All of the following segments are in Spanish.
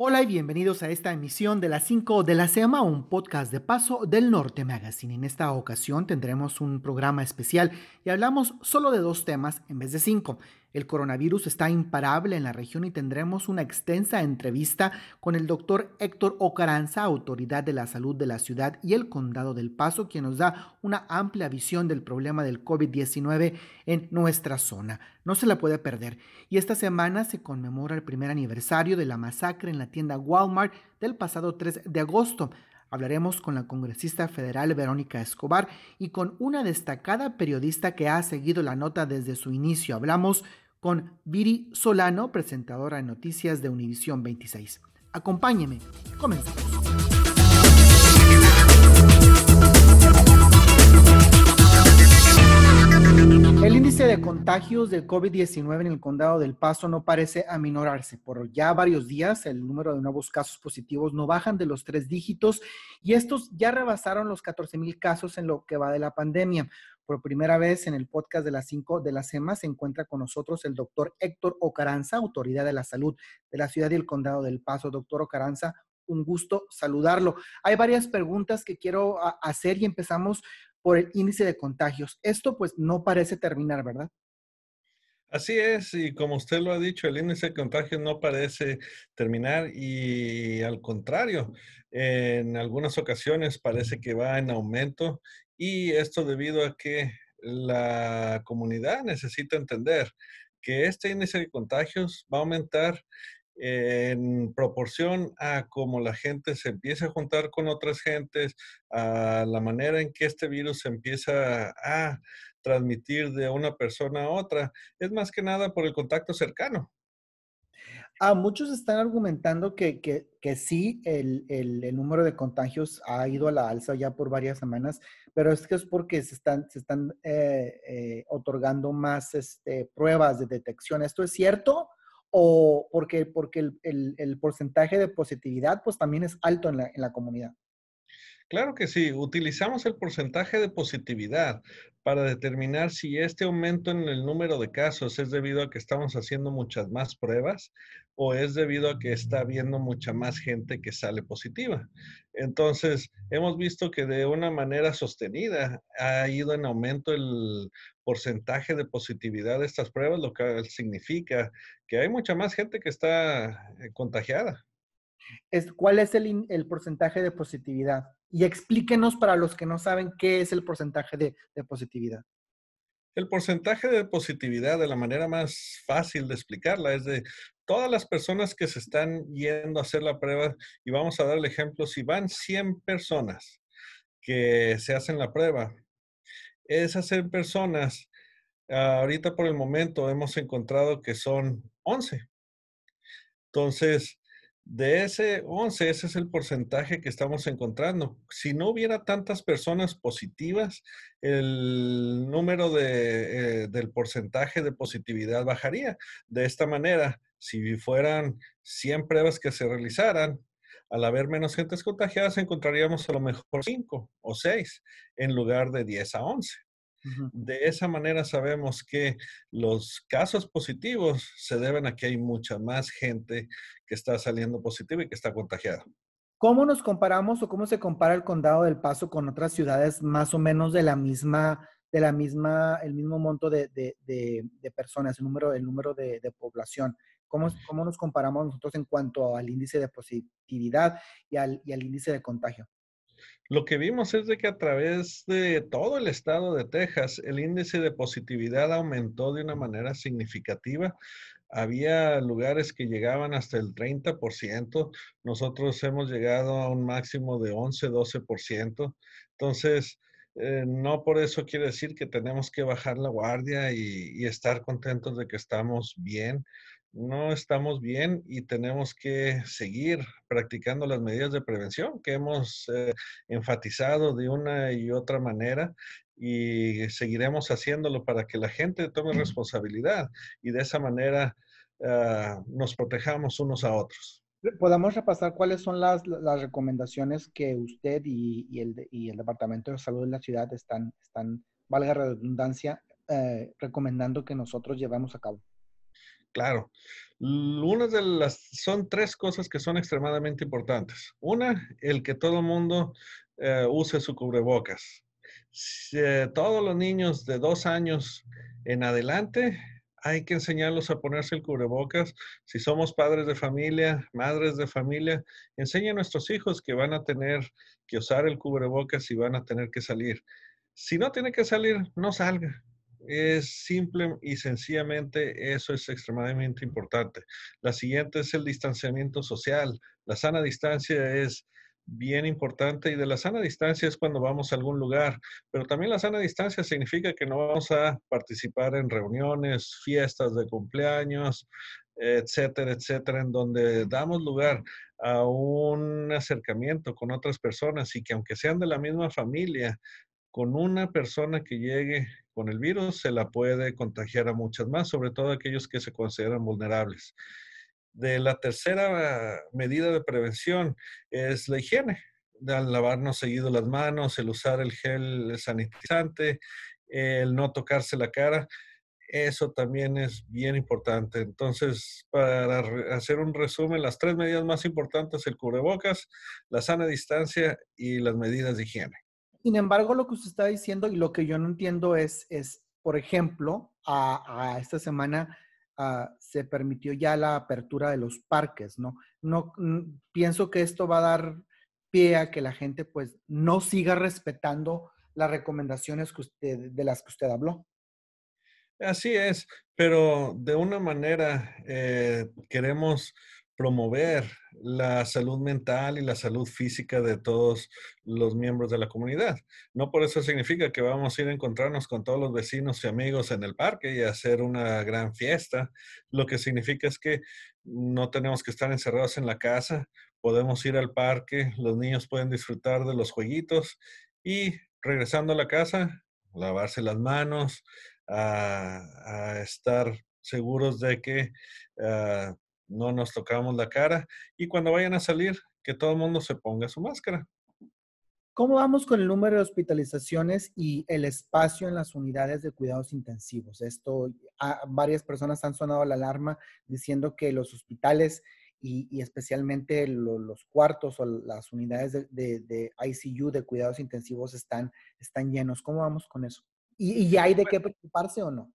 Hola y bienvenidos a esta emisión de las 5 de la SEMA, un podcast de Paso del Norte Magazine. En esta ocasión tendremos un programa especial y hablamos solo de dos temas en vez de cinco. El coronavirus está imparable en la región y tendremos una extensa entrevista con el doctor Héctor Ocaranza, autoridad de la salud de la ciudad y el condado del Paso, quien nos da una amplia visión del problema del COVID-19 en nuestra zona. No se la puede perder. Y esta semana se conmemora el primer aniversario de la masacre en la tienda Walmart del pasado 3 de agosto. Hablaremos con la congresista federal Verónica Escobar y con una destacada periodista que ha seguido la nota desde su inicio. Hablamos con Viri Solano, presentadora de noticias de Univisión 26. Acompáñeme, comenzamos. El índice de contagios del COVID-19 en el condado del Paso no parece aminorarse. Por ya varios días, el número de nuevos casos positivos no bajan de los tres dígitos y estos ya rebasaron los 14 mil casos en lo que va de la pandemia. Por primera vez en el podcast de las 5 de la SEMA se encuentra con nosotros el doctor Héctor Ocaranza, autoridad de la salud de la ciudad y el condado del Paso. Doctor Ocaranza, un gusto saludarlo. Hay varias preguntas que quiero hacer y empezamos por el índice de contagios. Esto pues no parece terminar, ¿verdad? Así es, y como usted lo ha dicho, el índice de contagios no parece terminar y al contrario, en algunas ocasiones parece que va en aumento y esto debido a que la comunidad necesita entender que este índice de contagios va a aumentar en proporción a cómo la gente se empieza a juntar con otras gentes, a la manera en que este virus se empieza a transmitir de una persona a otra, es más que nada por el contacto cercano. A muchos están argumentando que, que, sí, el, el, número de contagios ha ido a la alza ya por varias semanas, pero es que es porque se están, se están eh, eh, otorgando más este, pruebas de detección. ¿Esto es cierto? ¿O porque, porque el, el, porcentaje de positividad pues también es alto en la, en la comunidad? Claro que sí, utilizamos el porcentaje de positividad para determinar si este aumento en el número de casos es debido a que estamos haciendo muchas más pruebas o es debido a que está habiendo mucha más gente que sale positiva. Entonces, hemos visto que de una manera sostenida ha ido en aumento el porcentaje de positividad de estas pruebas, lo que significa que hay mucha más gente que está eh, contagiada. ¿Cuál es el, el porcentaje de positividad? Y explíquenos para los que no saben qué es el porcentaje de, positividad. El porcentaje de positividad, de la manera más fácil de explicarla, es de todas las personas que se están yendo a hacer la prueba, y vamos a dar el ejemplo, si van 100 personas que se hacen la prueba, esas 100 personas, ahorita por el momento hemos encontrado que son 11. Entonces, de ese 11, ese es el porcentaje que estamos encontrando. Si no hubiera tantas personas positivas, el número de, eh, del porcentaje de positividad bajaría. De esta manera, si fueran 100 pruebas que se realizaran, al haber menos gentes contagiadas, encontraríamos a lo mejor 5 o 6 en lugar de 10 a 11. De esa manera sabemos que los casos positivos se deben a que hay mucha más gente que está saliendo positiva y que está contagiada. ¿Cómo nos comparamos o cómo se compara el condado del Paso con otras ciudades más o menos de la misma, de la misma, el mismo monto de, personas, el número, el número de, población? ¿Cómo, ¿Cómo, nos comparamos nosotros en cuanto al índice de positividad y al, y al índice de contagio? Lo que vimos es de que a través de todo el estado de Texas, el índice de positividad aumentó de una manera significativa. Había lugares que llegaban hasta el 30%. Nosotros hemos llegado a un máximo de 11, 12%. Entonces, eh, no por eso quiere decir que tenemos que bajar la guardia y, y estar contentos de que estamos bien no estamos bien y tenemos que seguir practicando las medidas de prevención que hemos eh, enfatizado de una y otra manera y seguiremos haciéndolo para que la gente tome responsabilidad y de esa manera ah, nos protejamos unos a otros. Podemos repasar cuáles son las, recomendaciones que usted y, el, y, el, Departamento de Salud de la ciudad están, están valga redundancia, eh, recomendando que nosotros llevemos a cabo. Claro. Una de las, son tres cosas que son extremadamente importantes. Una, el que todo el mundo eh, use su cubrebocas. todos los niños de dos años en adelante hay que enseñarlos a ponerse el cubrebocas. Si somos padres de familia, madres de familia, enseña a nuestros hijos que van a tener que usar el cubrebocas y van a tener que salir. Si no tiene que salir, no salga. Es simple y sencillamente eso es extremadamente importante. La siguiente es el distanciamiento social. La sana distancia es bien importante y de la sana distancia es cuando vamos a algún lugar, pero también la sana distancia significa que no vamos a participar en reuniones, fiestas de cumpleaños, etcétera, etcétera, en donde damos lugar a un acercamiento con otras personas y que aunque sean de la misma familia, con una persona que llegue con el virus se la puede contagiar a muchas más, sobre todo aquellos que se consideran vulnerables de la tercera medida de prevención es la higiene, al lavarnos seguido las manos, el usar el gel sanitizante, el no tocarse la cara. Eso también es bien importante. Entonces, para hacer un resumen, las tres medidas más importantes, el cubrebocas, la sana distancia y las medidas de higiene. Sin embargo, lo que usted está diciendo y lo que yo no entiendo es, es por ejemplo, a, esta semana Ah, se permitió ya la apertura de los parques, ¿no? No pienso que esto va a dar pie a que la gente pues no siga respetando las recomendaciones de las que usted habló. Así es, pero de una manera eh, queremos promover la salud mental y la salud física de todos los miembros de la comunidad. No por eso significa que vamos a ir a encontrarnos con todos los vecinos y amigos en el parque y hacer una gran fiesta. Lo que significa es que no tenemos que estar encerrados en la casa, podemos ir al parque, los niños pueden disfrutar de los jueguitos y regresando a la casa, lavarse las manos, a, estar seguros de que ah, no nos tocamos la cara y cuando vayan a salir, que todo el mundo se ponga su máscara. ¿Cómo vamos con el número de hospitalizaciones y el espacio en las unidades de cuidados intensivos? Esto, varias personas han sonado la alarma diciendo que los hospitales y, especialmente los cuartos o las unidades de, ICU de cuidados intensivos están, están llenos. ¿Cómo vamos con eso? ¿Y, y hay de qué preocuparse o no?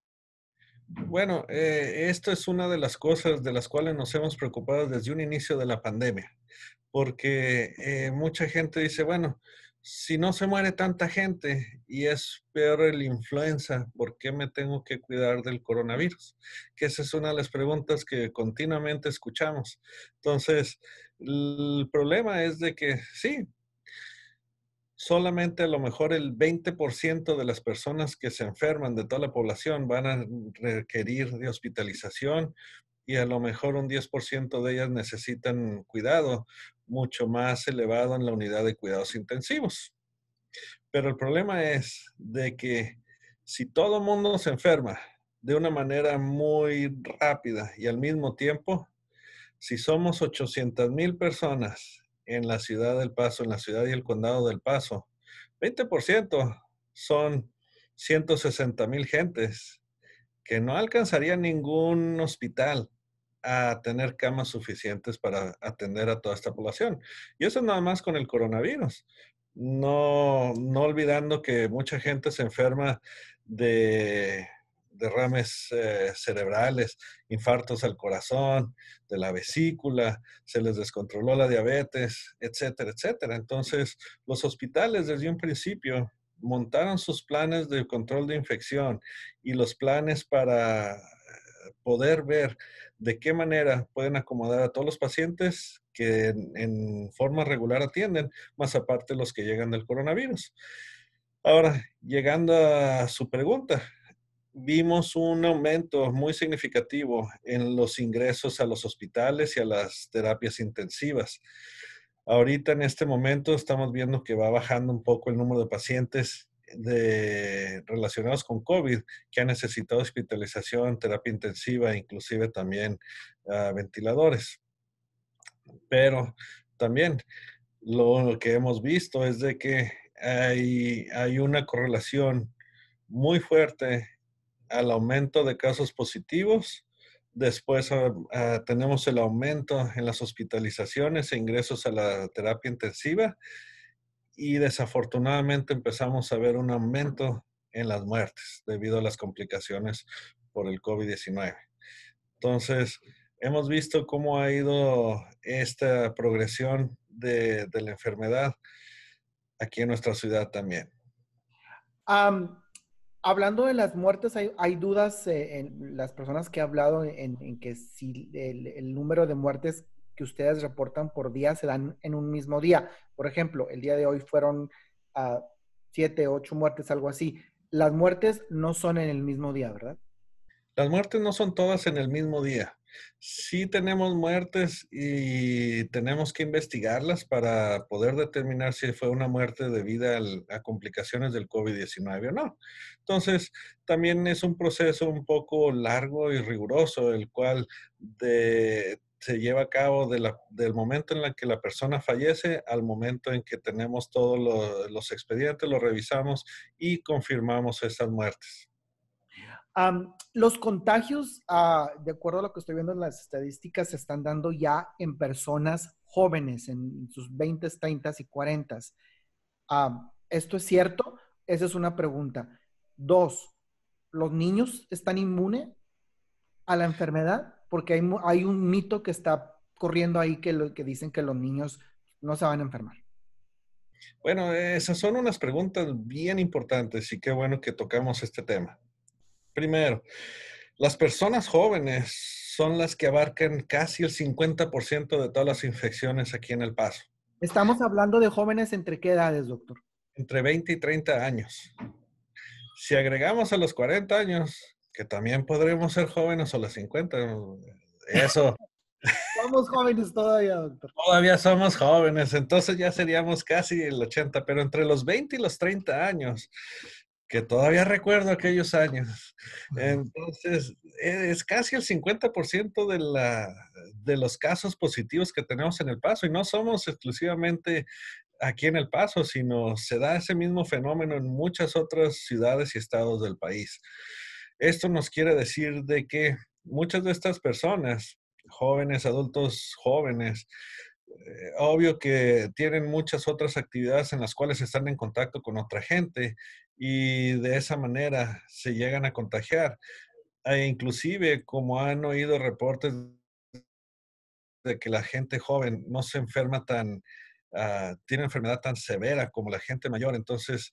Bueno, eh, esto es una de las cosas de las cuales nos hemos preocupado desde un inicio de la pandemia, porque eh, mucha gente dice, bueno, si no se muere tanta gente y es peor el influenza, ¿por qué me tengo que cuidar del coronavirus? Que esa es una de las preguntas que continuamente escuchamos. Entonces, el problema es de que sí, solamente a lo mejor el 20% de las personas que se enferman de toda la población van a requerir de hospitalización y a lo mejor un 10% de ellas necesitan cuidado mucho más elevado en la unidad de cuidados intensivos. Pero el problema es de que si todo el mundo se enferma de una manera muy rápida y al mismo tiempo, si somos 800 mil personas en la ciudad del Paso, en la ciudad y el condado del Paso. 20% son 160 mil gentes que no alcanzarían ningún hospital a tener camas suficientes para atender a toda esta población. Y eso nada más con el coronavirus. No, no olvidando que mucha gente se enferma de derrames eh, cerebrales, infartos al corazón, de la vesícula, se les descontroló la diabetes, etcétera, etcétera. Entonces, los hospitales desde un principio montaron sus planes de control de infección y los planes para poder ver de qué manera pueden acomodar a todos los pacientes que en, en forma regular atienden, más aparte los que llegan del coronavirus. Ahora, llegando a su pregunta, vimos un aumento muy significativo en los ingresos a los hospitales y a las terapias intensivas. Ahorita en este momento estamos viendo que va bajando un poco el número de pacientes relacionados con COVID que han necesitado hospitalización, terapia intensiva, inclusive también ah, ventiladores. Pero también lo, que hemos visto es de que hay, hay una correlación muy fuerte al aumento de casos positivos Después ah, ah, tenemos el aumento en las hospitalizaciones e ingresos a la terapia intensiva y desafortunadamente empezamos a ver un aumento en las muertes debido a las complicaciones por el COVID-19. Entonces, hemos visto cómo ha ido esta progresión de, la enfermedad aquí en nuestra ciudad también. Hablando de las muertes, hay, dudas eh, en las personas que he hablado en, que si el, número de muertes que ustedes reportan por día se dan en un mismo día. Por ejemplo, el día de hoy fueron uh, siete, ocho muertes, algo así. Las muertes no son en el mismo día, ¿verdad? Las muertes no son todas en el mismo día. Sí tenemos muertes y tenemos que investigarlas para poder determinar si fue una muerte debido a complicaciones del COVID-19 o no. Entonces, también es un proceso un poco largo y riguroso, el cual se lleva a cabo del momento en el que la persona fallece al momento en que tenemos todos los expedientes, los revisamos y confirmamos esas muertes los contagios, ah, de acuerdo a lo que estoy viendo en las estadísticas, se están dando ya en personas jóvenes, en sus 20, 30 y 40. ¿Esto es cierto? Esa es una pregunta. Dos, ¿los niños están inmunes a la enfermedad? Porque hay, un mito que está corriendo ahí que, que dicen que los niños no se van a enfermar. Bueno, esas son unas preguntas bien importantes y qué bueno que tocamos este tema. Primero, las personas jóvenes son las que abarcan casi el 50% de todas las infecciones aquí en El Paso. Estamos hablando de jóvenes entre qué edades, doctor? Entre 20 y 30 años. Si agregamos a los 40 años, que también podremos ser jóvenes o los 50, eso. somos jóvenes todavía, doctor. Todavía somos jóvenes, entonces ya seríamos casi el 80, pero entre los 20 y los 30 años que todavía recuerdo aquellos años. Entonces, es casi el 50% de, la, de los casos positivos que tenemos en El Paso y no somos exclusivamente aquí en El Paso, sino se da ese mismo fenómeno en muchas otras ciudades y estados del país. Esto nos quiere decir de que muchas de estas personas, jóvenes, adultos jóvenes, obvio que tienen muchas otras actividades en las cuales están en contacto con otra gente y de esa manera se llegan a contagiar. E inclusive, como han oído reportes de que la gente joven no se enferma tan, uh, tiene enfermedad tan severa como la gente mayor, entonces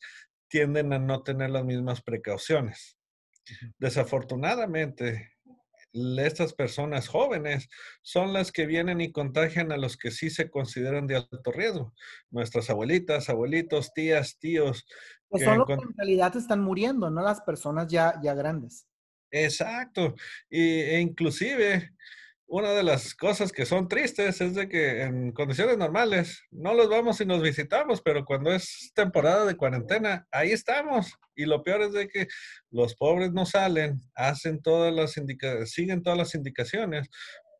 tienden a no tener las mismas precauciones. Desafortunadamente, estas personas jóvenes son las que vienen y contagian a los que sí se consideran de alto riesgo. Nuestras abuelitas, abuelitos, tías, tíos. Pues son los que en realidad están muriendo, no las personas ya, ya grandes. Exacto. Y, e inclusive una de las cosas que son tristes es de que en condiciones normales no los vamos y nos visitamos, pero cuando es temporada de cuarentena, ahí estamos. Y lo peor es de que los pobres no salen, hacen todas las siguen todas las indicaciones,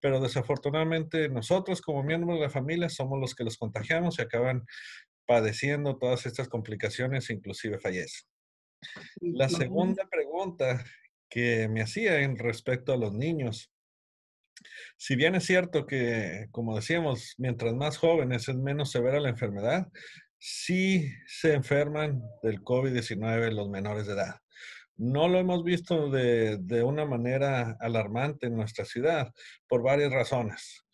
pero desafortunadamente nosotros como miembros de la familia somos los que los contagiamos y acaban padeciendo todas estas complicaciones, inclusive fallecen. La segunda pregunta que me hacía en respecto a los niños si bien es cierto que, como decíamos, mientras más jóvenes es menos severa la enfermedad, sí se enferman del COVID-19 los menores de edad. No lo hemos visto de, de, una manera alarmante en nuestra ciudad por varias razones.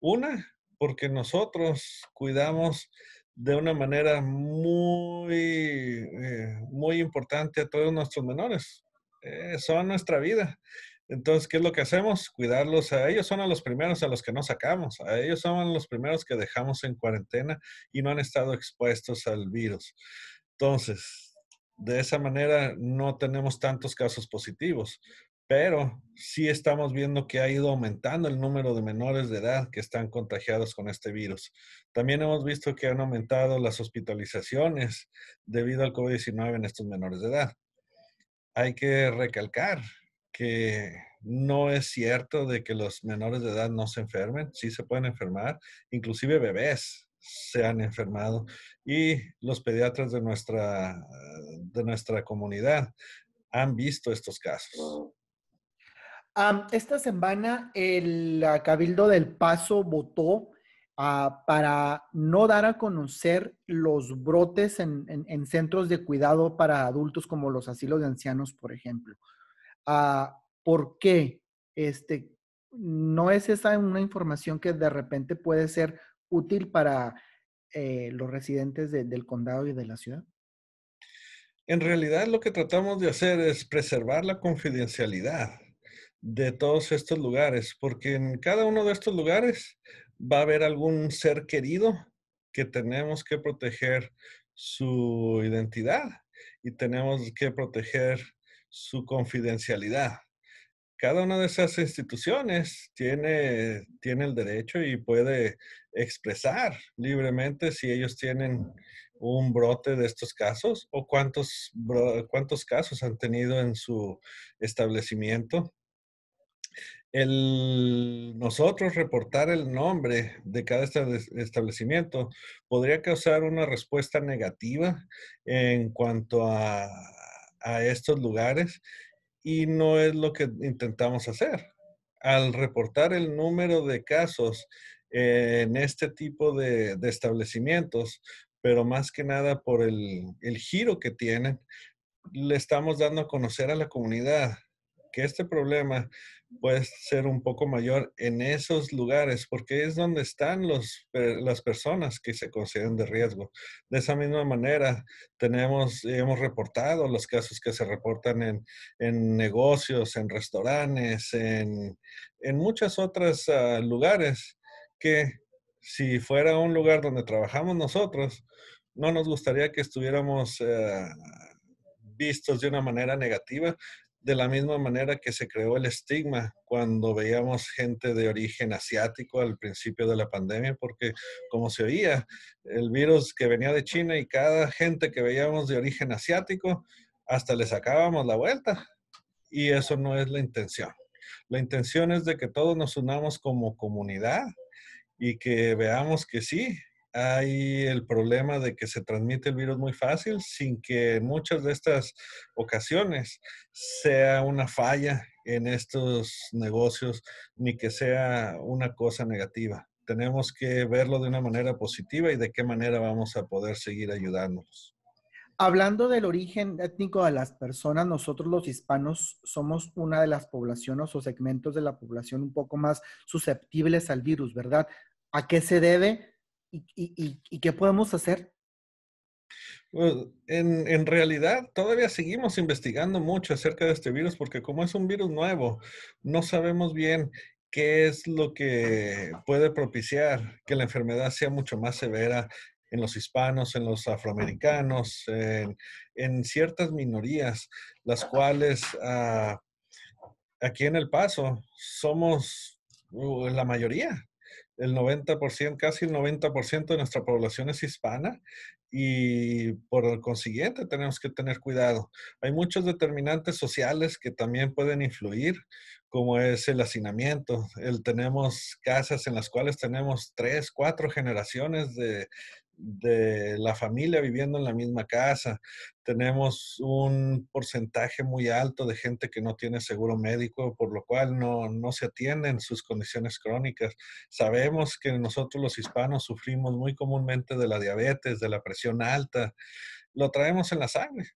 Una, porque nosotros cuidamos de una manera muy, eh, muy importante a todos nuestros menores. Eh, son nuestra vida. Entonces, ¿qué es lo que hacemos? Cuidarlos. A ellos son a los primeros a los que no sacamos. A ellos son los primeros que dejamos en cuarentena y no han estado expuestos al virus. Entonces, de esa manera no tenemos tantos casos positivos, pero sí estamos viendo que ha ido aumentando el número de menores de edad que están contagiados con este virus. También hemos visto que han aumentado las hospitalizaciones debido al COVID-19 en estos menores de edad. Hay que recalcar que no es cierto de que los menores de edad no se enfermen, sí se pueden enfermar, inclusive bebés se han enfermado y los pediatras de nuestra, de nuestra comunidad han visto estos casos. esta semana el Cabildo del Paso votó ah, para no dar a conocer los brotes en, centros de cuidado para adultos como los asilos de ancianos, por ejemplo. ¿Por qué? Este, ¿No es esa una información que de repente puede ser útil para eh, los residentes del condado y de la ciudad? En realidad lo que tratamos de hacer es preservar la confidencialidad de todos estos lugares, porque en cada uno de estos lugares va a haber algún ser querido que tenemos que proteger su identidad y tenemos que proteger su confidencialidad. Cada una de esas instituciones tiene, tiene el derecho y puede expresar libremente si ellos tienen un brote de estos casos o cuántos, cuántos casos han tenido en su establecimiento el nosotros reportar el nombre de cada establecimiento podría causar una respuesta negativa en cuanto a, estos lugares y no es lo que intentamos hacer. Al reportar el número de casos en este tipo de, establecimientos, pero más que nada por el, el giro que tienen, le estamos dando a conocer a la comunidad que este problema puede ser un poco mayor en esos lugares, porque es donde están los, las personas que se consideran de riesgo. De esa misma manera, tenemos, hemos reportado los casos que se reportan en, en negocios, en restaurantes, en, en muchos otros ah, lugares que si fuera un lugar donde trabajamos nosotros, no nos gustaría que estuviéramos ah, vistos de una manera negativa, de la misma manera que se creó el estigma cuando veíamos gente de origen asiático al principio de la pandemia, porque como se oía, el virus que venía de China y cada gente que veíamos de origen asiático, hasta le sacábamos la vuelta. Y eso no es la intención. La intención es de que todos nos unamos como comunidad y que veamos que sí, hay el problema de que se transmite el virus muy fácil sin que en muchas de estas ocasiones sea una falla en estos negocios ni que sea una cosa negativa. Tenemos que verlo de una manera positiva y de qué manera vamos a poder seguir ayudándonos. Hablando del origen étnico de las personas, nosotros los hispanos somos una de las poblaciones o segmentos de la población un poco más susceptibles al virus, ¿verdad? ¿A qué se debe? ¿Y, qué podemos hacer? Pues, en, realidad, todavía seguimos investigando mucho acerca de este virus porque como es un virus nuevo, no sabemos bien qué es lo que puede propiciar que la enfermedad sea mucho más severa en los hispanos, en los afroamericanos, en, ciertas minorías, las cuales ah, aquí en El Paso somos uh, la mayoría el 90%, casi el 90% de nuestra población es hispana y por consiguiente tenemos que tener cuidado. Hay muchos determinantes sociales que también pueden influir, como es el hacinamiento. El, tenemos casas en las cuales tenemos tres, cuatro generaciones de, de la familia viviendo en la misma casa. Tenemos un porcentaje muy alto de gente que no tiene seguro médico, por lo cual no, no se atienden sus condiciones crónicas. Sabemos que nosotros los hispanos sufrimos muy comúnmente de la diabetes, de la presión alta. Lo traemos en la sangre.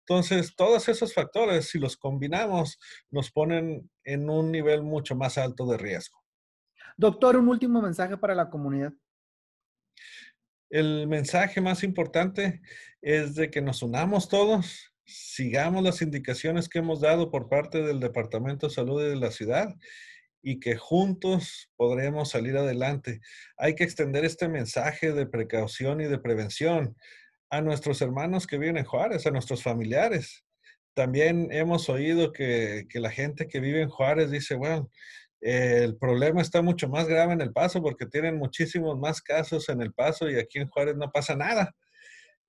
Entonces, todos esos factores, si los combinamos, nos ponen en un nivel mucho más alto de riesgo. Doctor, un último mensaje para la comunidad el mensaje más importante es de que nos unamos todos, sigamos las indicaciones que hemos dado por parte del Departamento de Salud de la ciudad y que juntos podremos salir adelante. Hay que extender este mensaje de precaución y de prevención a nuestros hermanos que viven en Juárez, a nuestros familiares. También hemos oído que, que la gente que vive en Juárez dice, bueno, el problema está mucho más grave en El Paso porque tienen muchísimos más casos en El Paso y aquí en Juárez no pasa nada.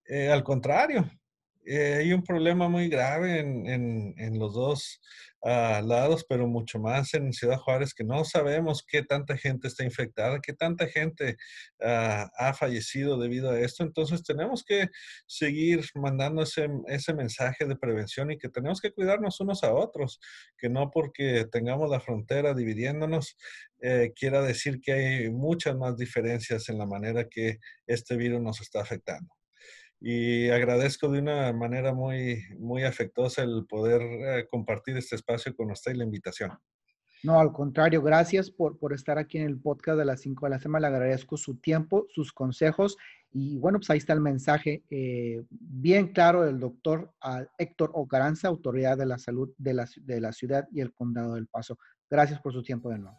Eh, al contrario, eh, hay un problema muy grave en, en, los dos uh, lados, pero mucho más en Ciudad Juárez, que no sabemos qué tanta gente está infectada, qué tanta gente uh, ha fallecido debido a esto. Entonces tenemos que seguir mandando ese, ese mensaje de prevención y que tenemos que cuidarnos unos a otros, que no porque tengamos la frontera dividiéndonos, eh, quiera decir que hay muchas más diferencias en la manera que este virus nos está afectando y agradezco de una manera muy, muy afectuosa el poder eh, compartir este espacio con usted y la invitación. No, al contrario, gracias por, por estar aquí en el podcast de las 5 de la semana. Le agradezco su tiempo, sus consejos y bueno, pues ahí está el mensaje eh, bien claro del doctor ah, Héctor Ocaranza, autoridad de la salud de la, de la ciudad y el condado del Paso. Gracias por su tiempo de nuevo.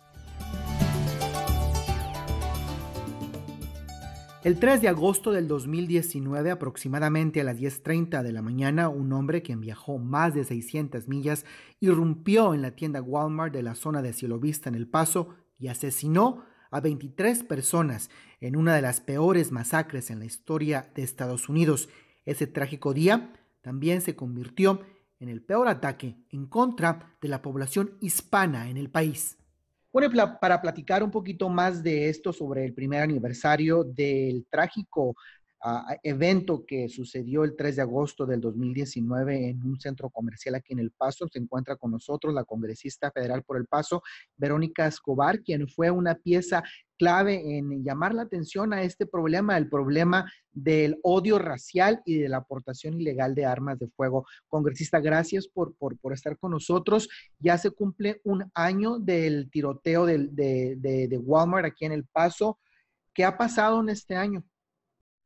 El 3 de agosto del 2019, aproximadamente a las 10.30 de la mañana, un hombre que viajó más de 600 millas irrumpió en la tienda Walmart de la zona de Cielo Vista en El Paso y asesinó a 23 personas en una de las peores masacres en la historia de Estados Unidos. Ese trágico día también se convirtió en el peor ataque en contra de la población hispana en el país. Bueno, para platicar un poquito más de esto sobre el primer aniversario del trágico ah, evento que sucedió el 3 de agosto del 2019 en un centro comercial aquí en El Paso, se encuentra con nosotros la congresista federal por El Paso, Verónica Escobar, quien fue una pieza clave en llamar la atención a este problema, el problema del odio racial y de la aportación ilegal de armas de fuego. Congresista, gracias por, por, estar con nosotros. Ya se cumple un año del tiroteo de, de Walmart aquí en El Paso. ¿Qué ha pasado en este año?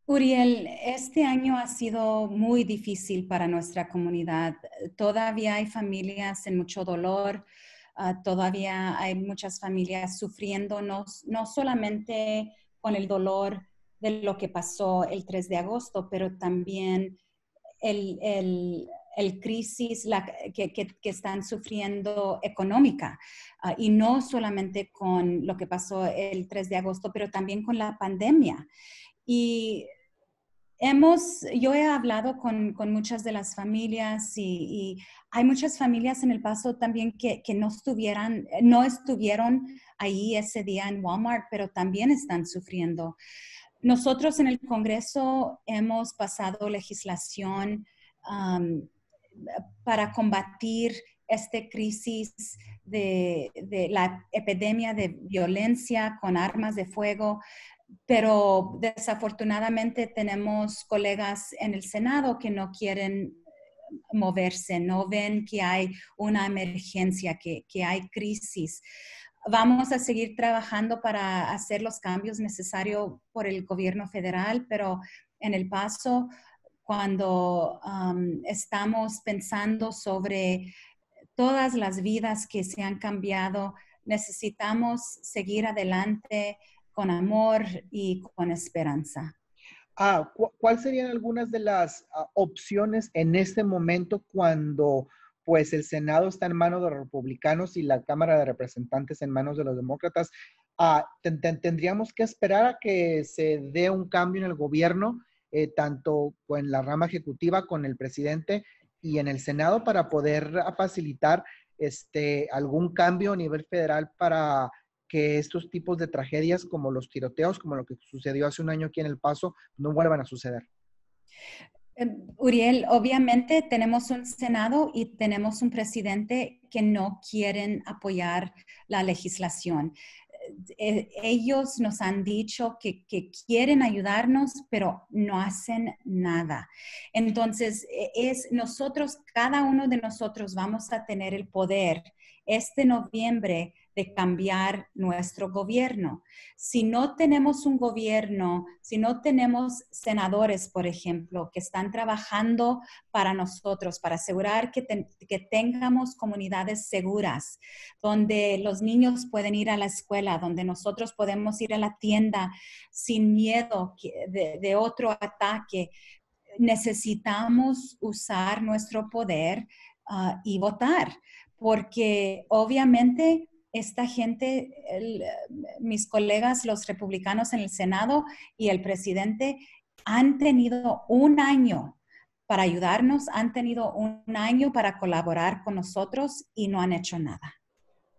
Uriel, este año ha sido muy difícil para nuestra comunidad. Todavía hay familias en mucho dolor, Ah, todavía hay muchas familias sufriendo, no, solamente con el dolor de lo que pasó el 3 de agosto, pero también el, el, crisis que, que, están sufriendo económica. Ah, y no solamente con lo que pasó el 3 de agosto, pero también con la pandemia. Y Hemos, yo he hablado con, muchas de las familias y, hay muchas familias en El Paso también que, no, estuvieran, no estuvieron ahí ese día en Walmart, pero también están sufriendo. Nosotros en el Congreso hemos pasado legislación para combatir esta crisis de, de, la epidemia de violencia con armas de fuego pero desafortunadamente tenemos colegas en el Senado que no quieren moverse, no ven que hay una emergencia, que, hay crisis. Vamos a seguir trabajando para hacer los cambios necesarios por el gobierno federal, pero en el paso, cuando um, estamos pensando sobre todas las vidas que se han cambiado, necesitamos seguir adelante con amor y con esperanza. Ah, ¿Cuáles serían algunas de las ah, opciones en este momento cuando pues el Senado está en manos de los republicanos y la Cámara de Representantes en manos de los demócratas? Ah, tendríamos que esperar a que se dé un cambio en el gobierno, eh, tanto en la rama ejecutiva con el presidente y en el Senado para poder facilitar este, algún cambio a nivel federal para que estos tipos de tragedias como los tiroteos, como lo que sucedió hace un año aquí en El Paso, no vuelvan a suceder. Em, Uriel, obviamente tenemos un Senado y tenemos un presidente que no quieren apoyar la legislación. Eh, ellos nos han dicho que, que, quieren ayudarnos, pero no hacen nada. Entonces, e, es nosotros, cada uno de nosotros vamos a tener el poder este noviembre de cambiar nuestro gobierno. Si no tenemos un gobierno, si no tenemos senadores, por ejemplo, que están trabajando para nosotros, para asegurar que, que tengamos comunidades seguras, donde los niños pueden ir a la escuela, donde nosotros podemos ir a la tienda sin miedo de, otro ataque, necesitamos usar nuestro poder ah, y votar, porque obviamente esta gente, mis colegas, los republicanos en el Senado y el presidente han tenido un año para ayudarnos, han tenido un año para colaborar con nosotros y no han hecho nada.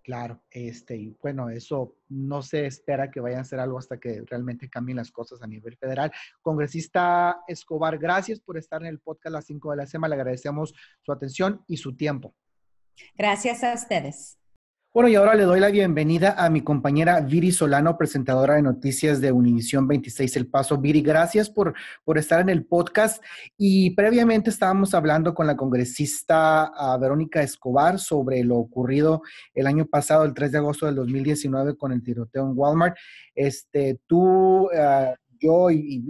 Claro, este, y bueno, eso no se espera que vayan a hacer algo hasta que realmente cambien las cosas a nivel federal. Congresista Escobar, gracias por estar en el podcast a las 5 de la semana. Le agradecemos su atención y su tiempo. Gracias a ustedes. Bueno, y ahora le doy la bienvenida a mi compañera Viri Solano, presentadora de noticias de Univisión 26 El Paso. Viri, gracias por, por estar en el podcast. Y previamente estábamos hablando con la congresista ah, Verónica Escobar sobre lo ocurrido el año pasado, el 3 de agosto del 2019, con el tiroteo en Walmart. Este, tú, ah, yo y,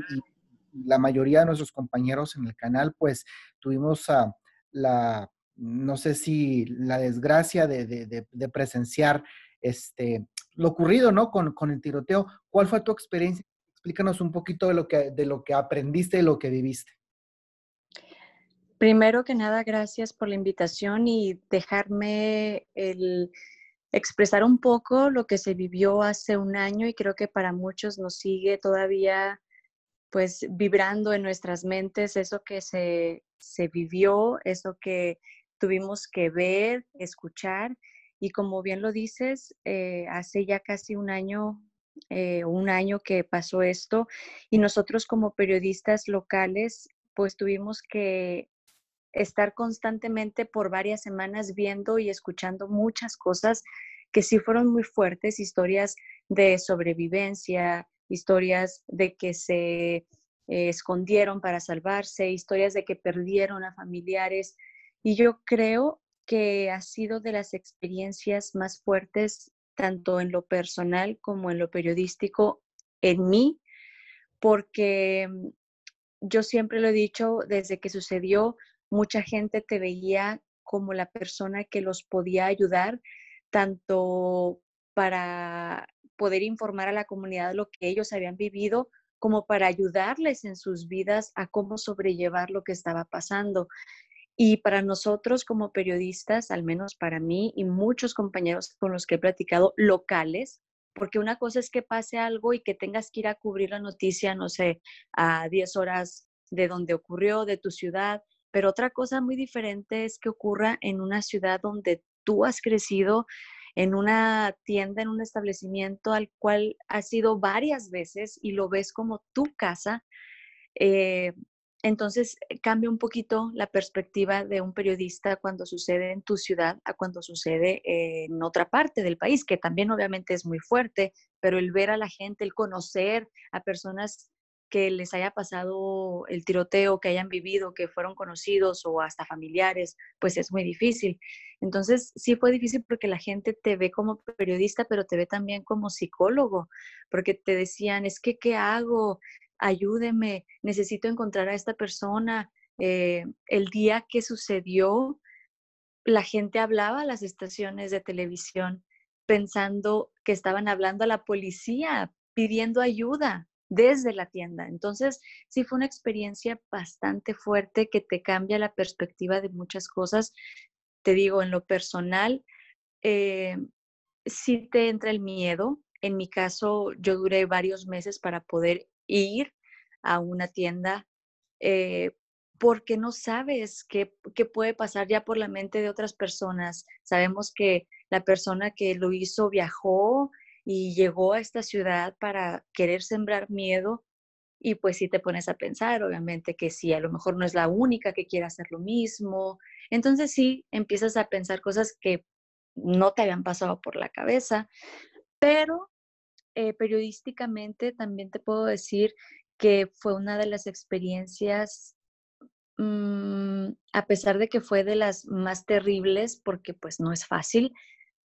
la mayoría de nuestros compañeros en el canal, pues tuvimos uh, la no sé si la desgracia de, presenciar este, lo ocurrido, ¿no? Con, con, el tiroteo. ¿Cuál fue tu experiencia? Explícanos un poquito de lo que, de lo que aprendiste y lo que viviste. Primero que nada, gracias por la invitación y dejarme el expresar un poco lo que se vivió hace un año y creo que para muchos nos sigue todavía pues vibrando en nuestras mentes eso que se, se vivió, eso que tuvimos que ver, escuchar y como bien lo dices, eh, hace ya casi un año, eh, un año que pasó esto y nosotros como periodistas locales pues tuvimos que estar constantemente por varias semanas viendo y escuchando muchas cosas que sí fueron muy fuertes, historias de sobrevivencia, historias de que se eh, escondieron para salvarse, historias de que perdieron a familiares, y yo creo que ha sido de las experiencias más fuertes, tanto en lo personal como en lo periodístico, en mí, porque mm, yo siempre lo he dicho, desde que sucedió, mucha gente te veía como la persona que los podía ayudar, tanto para poder informar a la comunidad lo que ellos habían vivido, como para ayudarles en sus vidas a cómo sobrellevar lo que estaba pasando. Y para nosotros como periodistas, al menos para mí y muchos compañeros con los que he platicado, locales, porque una cosa es que pase algo y que tengas que ir a cubrir la noticia, no sé, a 10 horas de donde ocurrió, de tu ciudad, pero otra cosa muy diferente es que ocurra en una ciudad donde tú has crecido, en una tienda, en un establecimiento al cual has ido varias veces y lo ves como tu casa. Eh, entonces eh, cambia un poquito la perspectiva de un periodista cuando sucede en tu ciudad a cuando sucede en otra parte del país, que también obviamente es muy fuerte, pero el ver a la gente, el conocer a personas que les haya pasado el tiroteo, que hayan vivido, que fueron conocidos o hasta familiares, pues es muy difícil. Entonces, sí fue difícil porque la gente te ve como periodista, pero te ve también como psicólogo, porque te decían, es que, ¿qué hago? Ayúdeme, necesito encontrar a esta persona. Eh, el día que sucedió, la gente hablaba a las estaciones de televisión pensando que estaban hablando a la policía, pidiendo ayuda desde la tienda. Entonces, sí fue una experiencia bastante fuerte que te cambia la perspectiva de muchas cosas. Te digo, en lo personal, eh, sí te entra el miedo. En mi caso, yo duré varios meses para poder ir a una tienda eh, porque no sabes qué, qué, puede pasar ya por la mente de otras personas. Sabemos que la persona que lo hizo viajó y llegó a esta ciudad para querer sembrar miedo y pues si te pones a pensar, obviamente que sí, a lo mejor no es la única que quiere hacer lo mismo. Entonces sí, empiezas a pensar cosas que no te habían pasado por la cabeza, pero eh, periodísticamente también te puedo decir que fue una de las experiencias, mm, a pesar de que fue de las más terribles, porque pues no es fácil,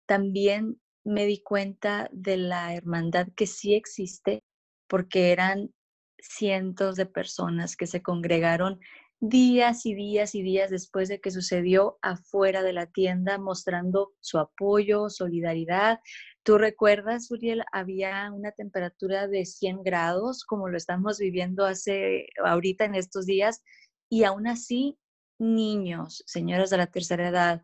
también me di cuenta de la hermandad que sí existe, porque eran cientos de personas que se congregaron días y días y días después de que sucedió afuera de la tienda, mostrando su apoyo, solidaridad. ¿Tú recuerdas, Uriel, había una temperatura de 100 grados, como lo estamos viviendo hace ahorita en estos días, y aún así, niños, señoras de la tercera edad,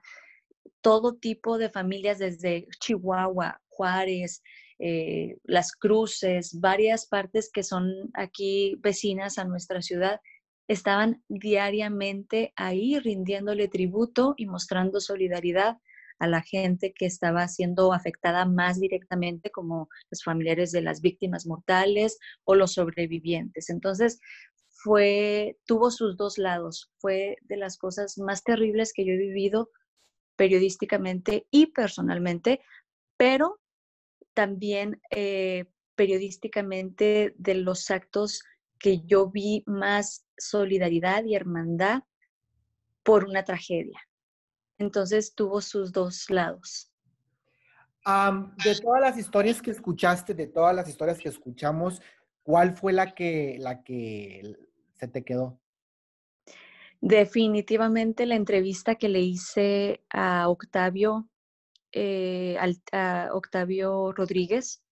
todo tipo de familias desde Chihuahua, Juárez, eh, Las Cruces, varias partes que son aquí vecinas a nuestra ciudad, estaban diariamente ahí rindiéndole tributo y mostrando solidaridad a la gente que estaba siendo afectada más directamente, como los familiares de las víctimas mortales o los sobrevivientes. Entonces, fue, tuvo sus dos lados. Fue de las cosas más terribles que yo he vivido periodísticamente y personalmente, pero también eh, periodísticamente de los actos que yo vi más solidaridad y hermandad por una tragedia. Entonces tuvo sus dos lados. de todas las historias que escuchaste, de todas las historias que escuchamos, ¿cuál fue la que, la que se te quedó? Definitivamente la entrevista que le hice a Octavio, eh, a Octavio Rodríguez,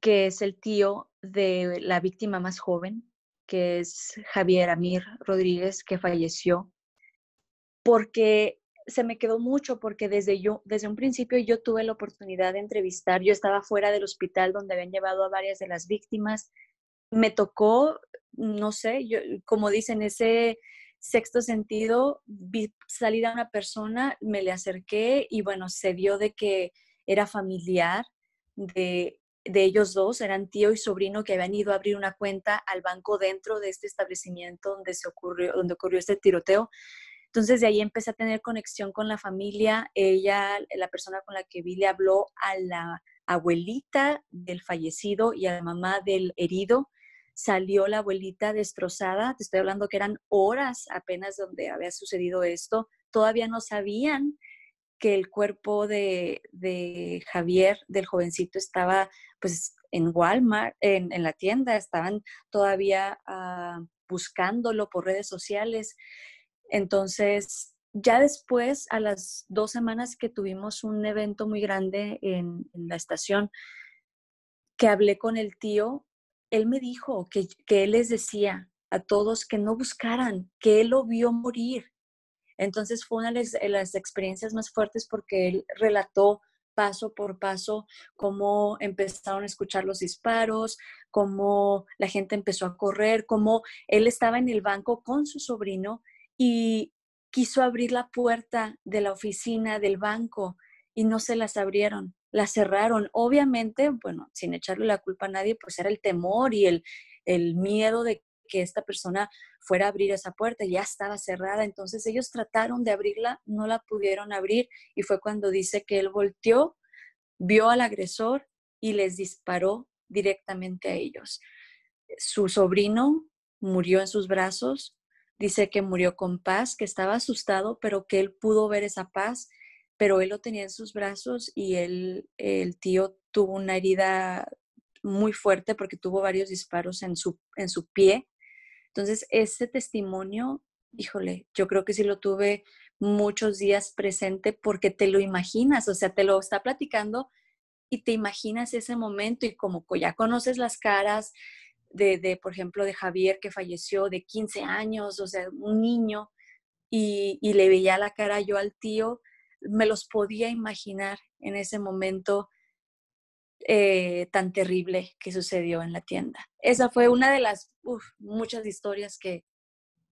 que es el tío de la víctima más joven, que es Javier Amir Rodríguez, que falleció, porque se me quedó mucho, porque desde, yo, desde un principio yo tuve la oportunidad de entrevistar, yo estaba fuera del hospital donde habían llevado a varias de las víctimas, me tocó no sé, yo, como dicen, ese sexto sentido, vi salir a una persona, me le acerqué y bueno, se vio de que era familiar de, de ellos dos, eran tío y sobrino que habían ido a abrir una cuenta al banco dentro de este establecimiento donde, se ocurrió, donde ocurrió este tiroteo. Entonces de ahí empecé a tener conexión con la familia. Ella, la persona con la que vi, le habló a la abuelita del fallecido y a la mamá del herido salió la abuelita destrozada, te estoy hablando que eran horas apenas donde había sucedido esto, todavía no sabían que el cuerpo de, Javier, del jovencito, estaba pues en Walmart, en, la tienda, estaban todavía ah, buscándolo por redes sociales. Entonces, ya después, a las dos semanas que tuvimos un evento muy grande en la estación, que hablé con el tío, él me dijo que, él les decía a todos que no buscaran, que él lo vio morir. Entonces fue una de las experiencias más fuertes porque él relató paso por paso cómo empezaron a escuchar los disparos, cómo la gente empezó a correr, cómo él estaba en el banco con su sobrino y quiso abrir la puerta de la oficina del banco y no se las abrieron la cerraron. Obviamente, bueno, sin echarle la culpa a nadie, pues era el temor y el, el miedo de que esta persona fuera a abrir esa puerta, ya estaba cerrada, entonces ellos trataron de abrirla, no la pudieron abrir y fue cuando dice que él volteó, vio al agresor y les disparó directamente a ellos. Su sobrino murió en sus brazos, dice que murió con paz, que estaba asustado, pero que él pudo ver esa paz pero él lo tenía en sus brazos y él, el tío tuvo una herida muy fuerte porque tuvo varios disparos en su, en su pie. Entonces, ese testimonio, híjole, yo creo que sí lo tuve muchos días presente porque te lo imaginas, o sea, te lo está platicando y te imaginas ese momento y como ya conoces las caras de, de, por ejemplo, de Javier que falleció de 15 años, o sea, un niño, y, y le veía la cara yo al tío, me los podía imaginar en ese momento eh, tan terrible que sucedió en la tienda. Esa fue una de las muchas historias que,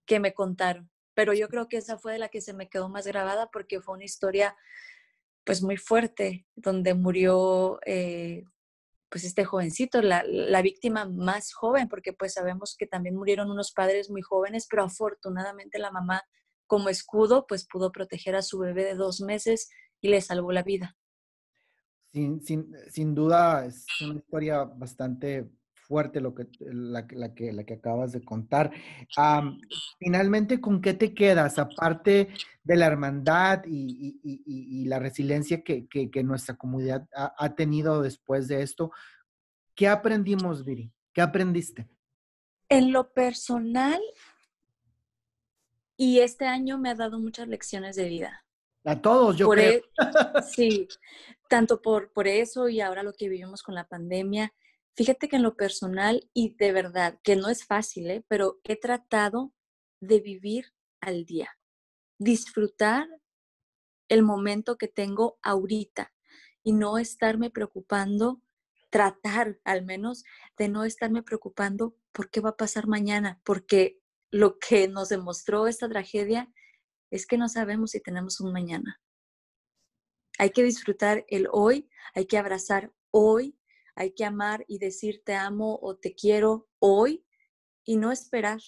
que me contaron, pero yo creo que esa fue la que se me quedó más grabada porque fue una historia pues muy fuerte, donde murió eh, pues este jovencito, la, la, víctima más joven, porque pues sabemos que también murieron unos padres muy jóvenes, pero afortunadamente la mamá como escudo, pues pudo proteger a su bebé de dos meses y le salvó la vida. Sin, sin, sin duda es una historia bastante fuerte lo que, la, la, que, la que acabas de contar. finalmente, ¿con qué te quedas? Aparte de la hermandad y, y, y, la resiliencia que, que, que nuestra comunidad ha, ha, tenido después de esto, ¿qué aprendimos, Viri? ¿Qué aprendiste? En lo personal, y este año me ha dado muchas lecciones de vida. A todos, yo creo. E sí, tanto por, por eso y ahora lo que vivimos con la pandemia. Fíjate que en lo personal y de verdad, que no es fácil, ¿eh? pero he tratado de vivir al día, disfrutar el momento que tengo ahorita y no estarme preocupando tratar al menos de no estarme preocupando por qué va a pasar mañana, porque lo que nos demostró esta tragedia es que no sabemos si tenemos un mañana. Hay que disfrutar el hoy, hay que abrazar hoy, hay que amar y decir te amo o te quiero hoy y no esperar,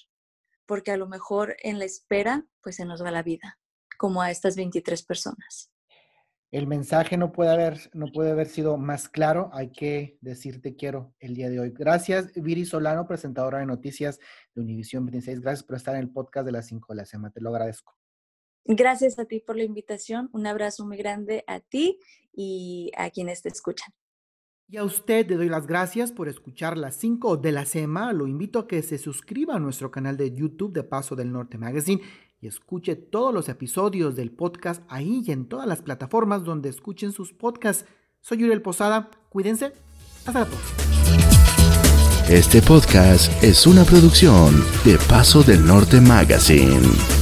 porque a lo mejor en la espera pues se nos va la vida, como a estas 23 personas. El mensaje no puede haber, no puede haber sido más claro. Hay que decirte quiero el día de hoy. Gracias, Viri Solano, presentadora de noticias de Univisión 26. Gracias por estar en el podcast de las 5 de la semana. Te lo agradezco. Gracias a ti por la invitación. Un abrazo muy grande a ti y a quienes te escuchan. Y a usted le doy las gracias por escuchar las 5 de la semana. Lo invito a que se suscriba a nuestro canal de YouTube de Paso del Norte Magazine y escuche todos los episodios del podcast ahí y en todas las plataformas donde escuchen sus podcasts. Soy Uriel Posada, cuídense, hasta la próxima. Este podcast es una producción de Paso del Norte Magazine.